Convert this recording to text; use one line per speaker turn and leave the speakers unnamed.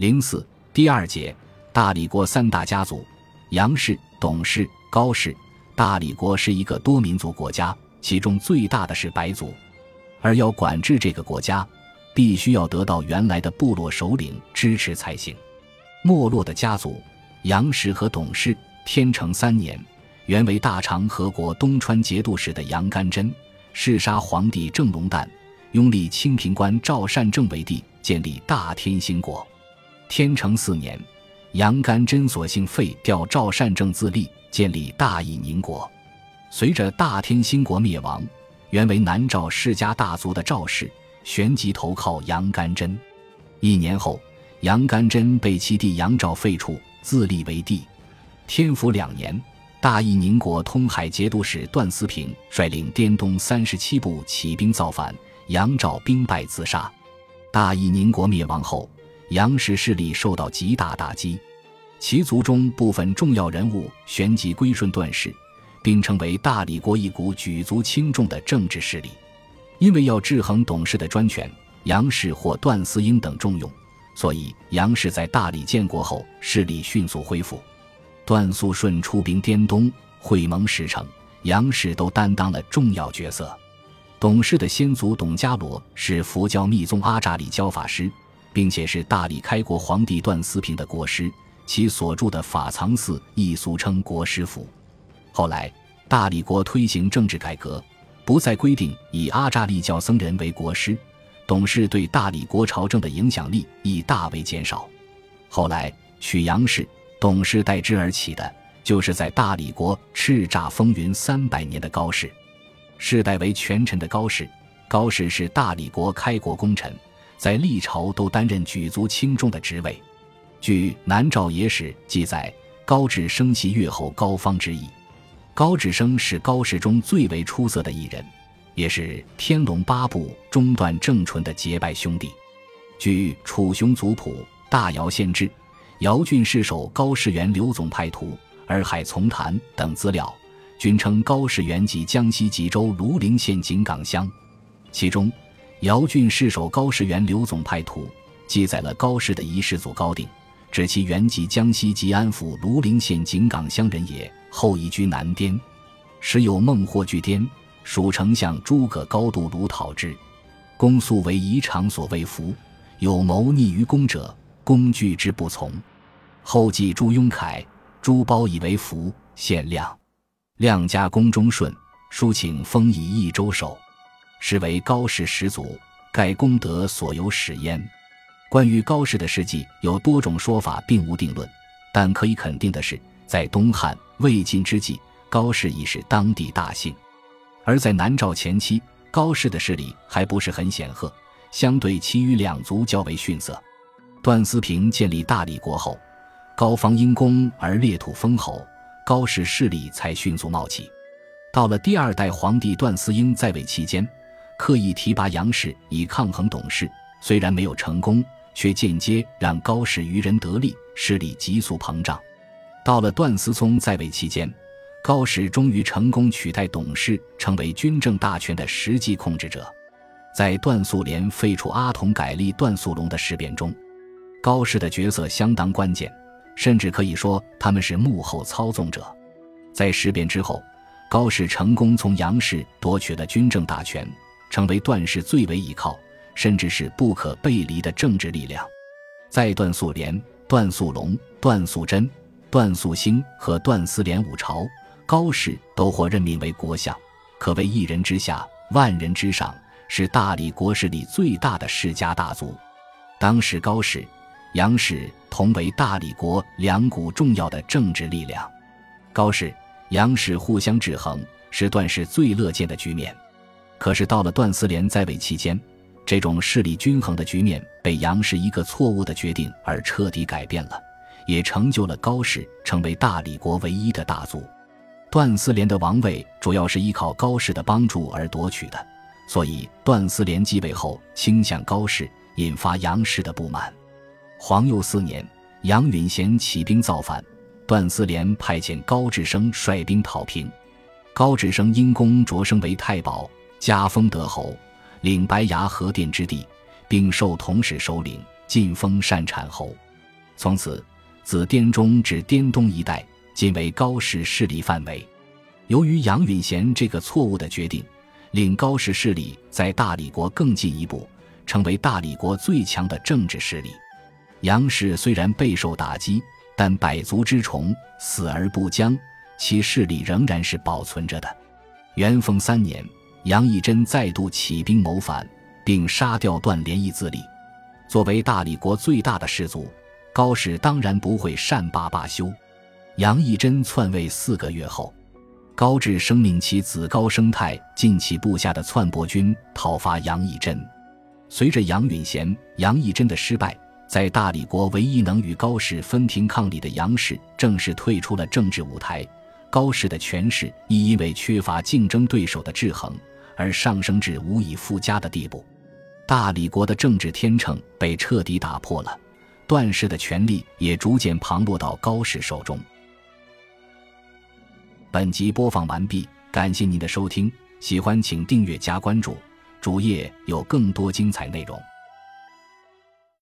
零四第二节，大理国三大家族：杨氏、董氏、高氏。大理国是一个多民族国家，其中最大的是白族，而要管制这个国家，必须要得到原来的部落首领支持才行。没落的家族杨氏和董氏，天成三年，原为大长河国东川节度使的杨干贞，弑杀皇帝郑龙旦，拥立清平官赵善政为帝，建立大天兴国。天成四年，杨干贞索性废掉赵善政，自立。建立大义宁国，随着大天兴国灭亡，原为南诏世家大族的赵氏旋即投靠杨干贞。一年后，杨干贞被其弟杨昭废黜，自立为帝。天福两年，大义宁国通海节度使段思平率领滇东三十七部起兵造反，杨昭兵败自杀。大义宁国灭亡后，杨氏势力受到极大打击。其族中部分重要人物旋即归顺段氏，并成为大理国一股举足轻重的政治势力。因为要制衡董氏的专权，杨氏或段思英等重用，所以杨氏在大理建国后势力迅速恢复。段素顺出兵滇东，会盟石城，杨氏都担当了重要角色。董氏的先祖董家罗是佛教密宗阿扎里教法师，并且是大理开国皇帝段思平的国师。其所住的法藏寺亦俗称国师府。后来，大理国推行政治改革，不再规定以阿扎利教僧人为国师，董氏对大理国朝政的影响力亦大为减少。后来，曲阳氏、董氏代之而起的，就是在大理国叱咤风云三百年的高氏。世代为权臣的高氏，高氏是大理国开国功臣，在历朝都担任举足轻重的职位。据《南诏野史》记载，高志生系越后高方之意。高志生是高氏中最为出色的一人，也是天龙八部中段正纯的结拜兄弟。据《楚雄族谱》《大姚县志》《姚郡世守高士元刘总派图》《洱海丛谈》等资料，均称高士元即江西吉州庐陵县井冈乡。其中，《姚郡世守高士元刘总派图》记载了高氏的遗世祖高定。指其原籍江西吉安府庐陵县井冈乡人也，后移居南滇，时有孟获据滇，蜀丞相诸葛高度鲁讨之，公素为夷长所未服，有谋逆于公者，公拒之不从。后继朱雍凯，朱褒以为服，献亮，亮家公忠顺，书请封以益州守，是为高氏始祖，盖功德所由始焉。关于高氏的事迹有多种说法，并无定论。但可以肯定的是，在东汉、魏晋之际，高氏已是当地大姓；而在南诏前期，高氏的势力还不是很显赫，相对其余两族较为逊色。段思平建立大理国后，高方因功而列土封侯，高氏势力才迅速冒起。到了第二代皇帝段思英在位期间，刻意提拔杨氏以抗衡董氏，虽然没有成功。却间接让高氏渔人得利，势力急速膨胀。到了段思聪在位期间，高氏终于成功取代董氏，成为军政大权的实际控制者。在段素莲废除阿童、改立段素龙的事变中，高氏的角色相当关键，甚至可以说他们是幕后操纵者。在事变之后，高氏成功从杨氏夺取了军政大权，成为段氏最为依靠。甚至是不可背离的政治力量，在段素莲、段素龙、段素贞、段素兴和段思廉五朝，高氏都获任命为国相，可谓一人之下，万人之上，是大理国势力最大的世家大族。当时高氏、杨氏同为大理国两股重要的政治力量，高氏、杨氏互相制衡，是段氏最乐见的局面。可是到了段思廉在位期间，这种势力均衡的局面被杨氏一个错误的决定而彻底改变了，也成就了高氏成为大理国唯一的大族。段思廉的王位主要是依靠高氏的帮助而夺取的，所以段思廉继位后倾向高氏，引发杨氏的不满。皇佑四年，杨允贤起兵造反，段思廉派遣高志生率兵讨平。高志生因功擢升为太保，加封德侯。领白崖河殿之地，并授同使首领，晋封善产侯。从此，自滇中至滇东一带，尽为高氏势力范围。由于杨允贤这个错误的决定，令高氏势力在大理国更进一步，成为大理国最强的政治势力。杨氏虽然备受打击，但百足之虫，死而不僵，其势力仍然是保存着的。元丰三年，杨义珍再度起兵谋反，并杀掉段连义自立。作为大理国最大的氏族，高氏当然不会善罢罢休。杨义珍篡位四个月后，高志生命其子高生泰进其部下的篡伯军讨伐杨义珍。随着杨允贤、杨义珍的失败，在大理国唯一能与高氏分庭抗礼的杨氏正式退出了政治舞台。高氏的权势亦因为缺乏竞争对手的制衡而上升至无以复加的地步。大理国的政治天秤被彻底打破了，段氏的权力也逐渐旁落到高氏手中。本集播放完毕，感谢您的收听，喜欢请订阅加关注，主页有更多精彩内容。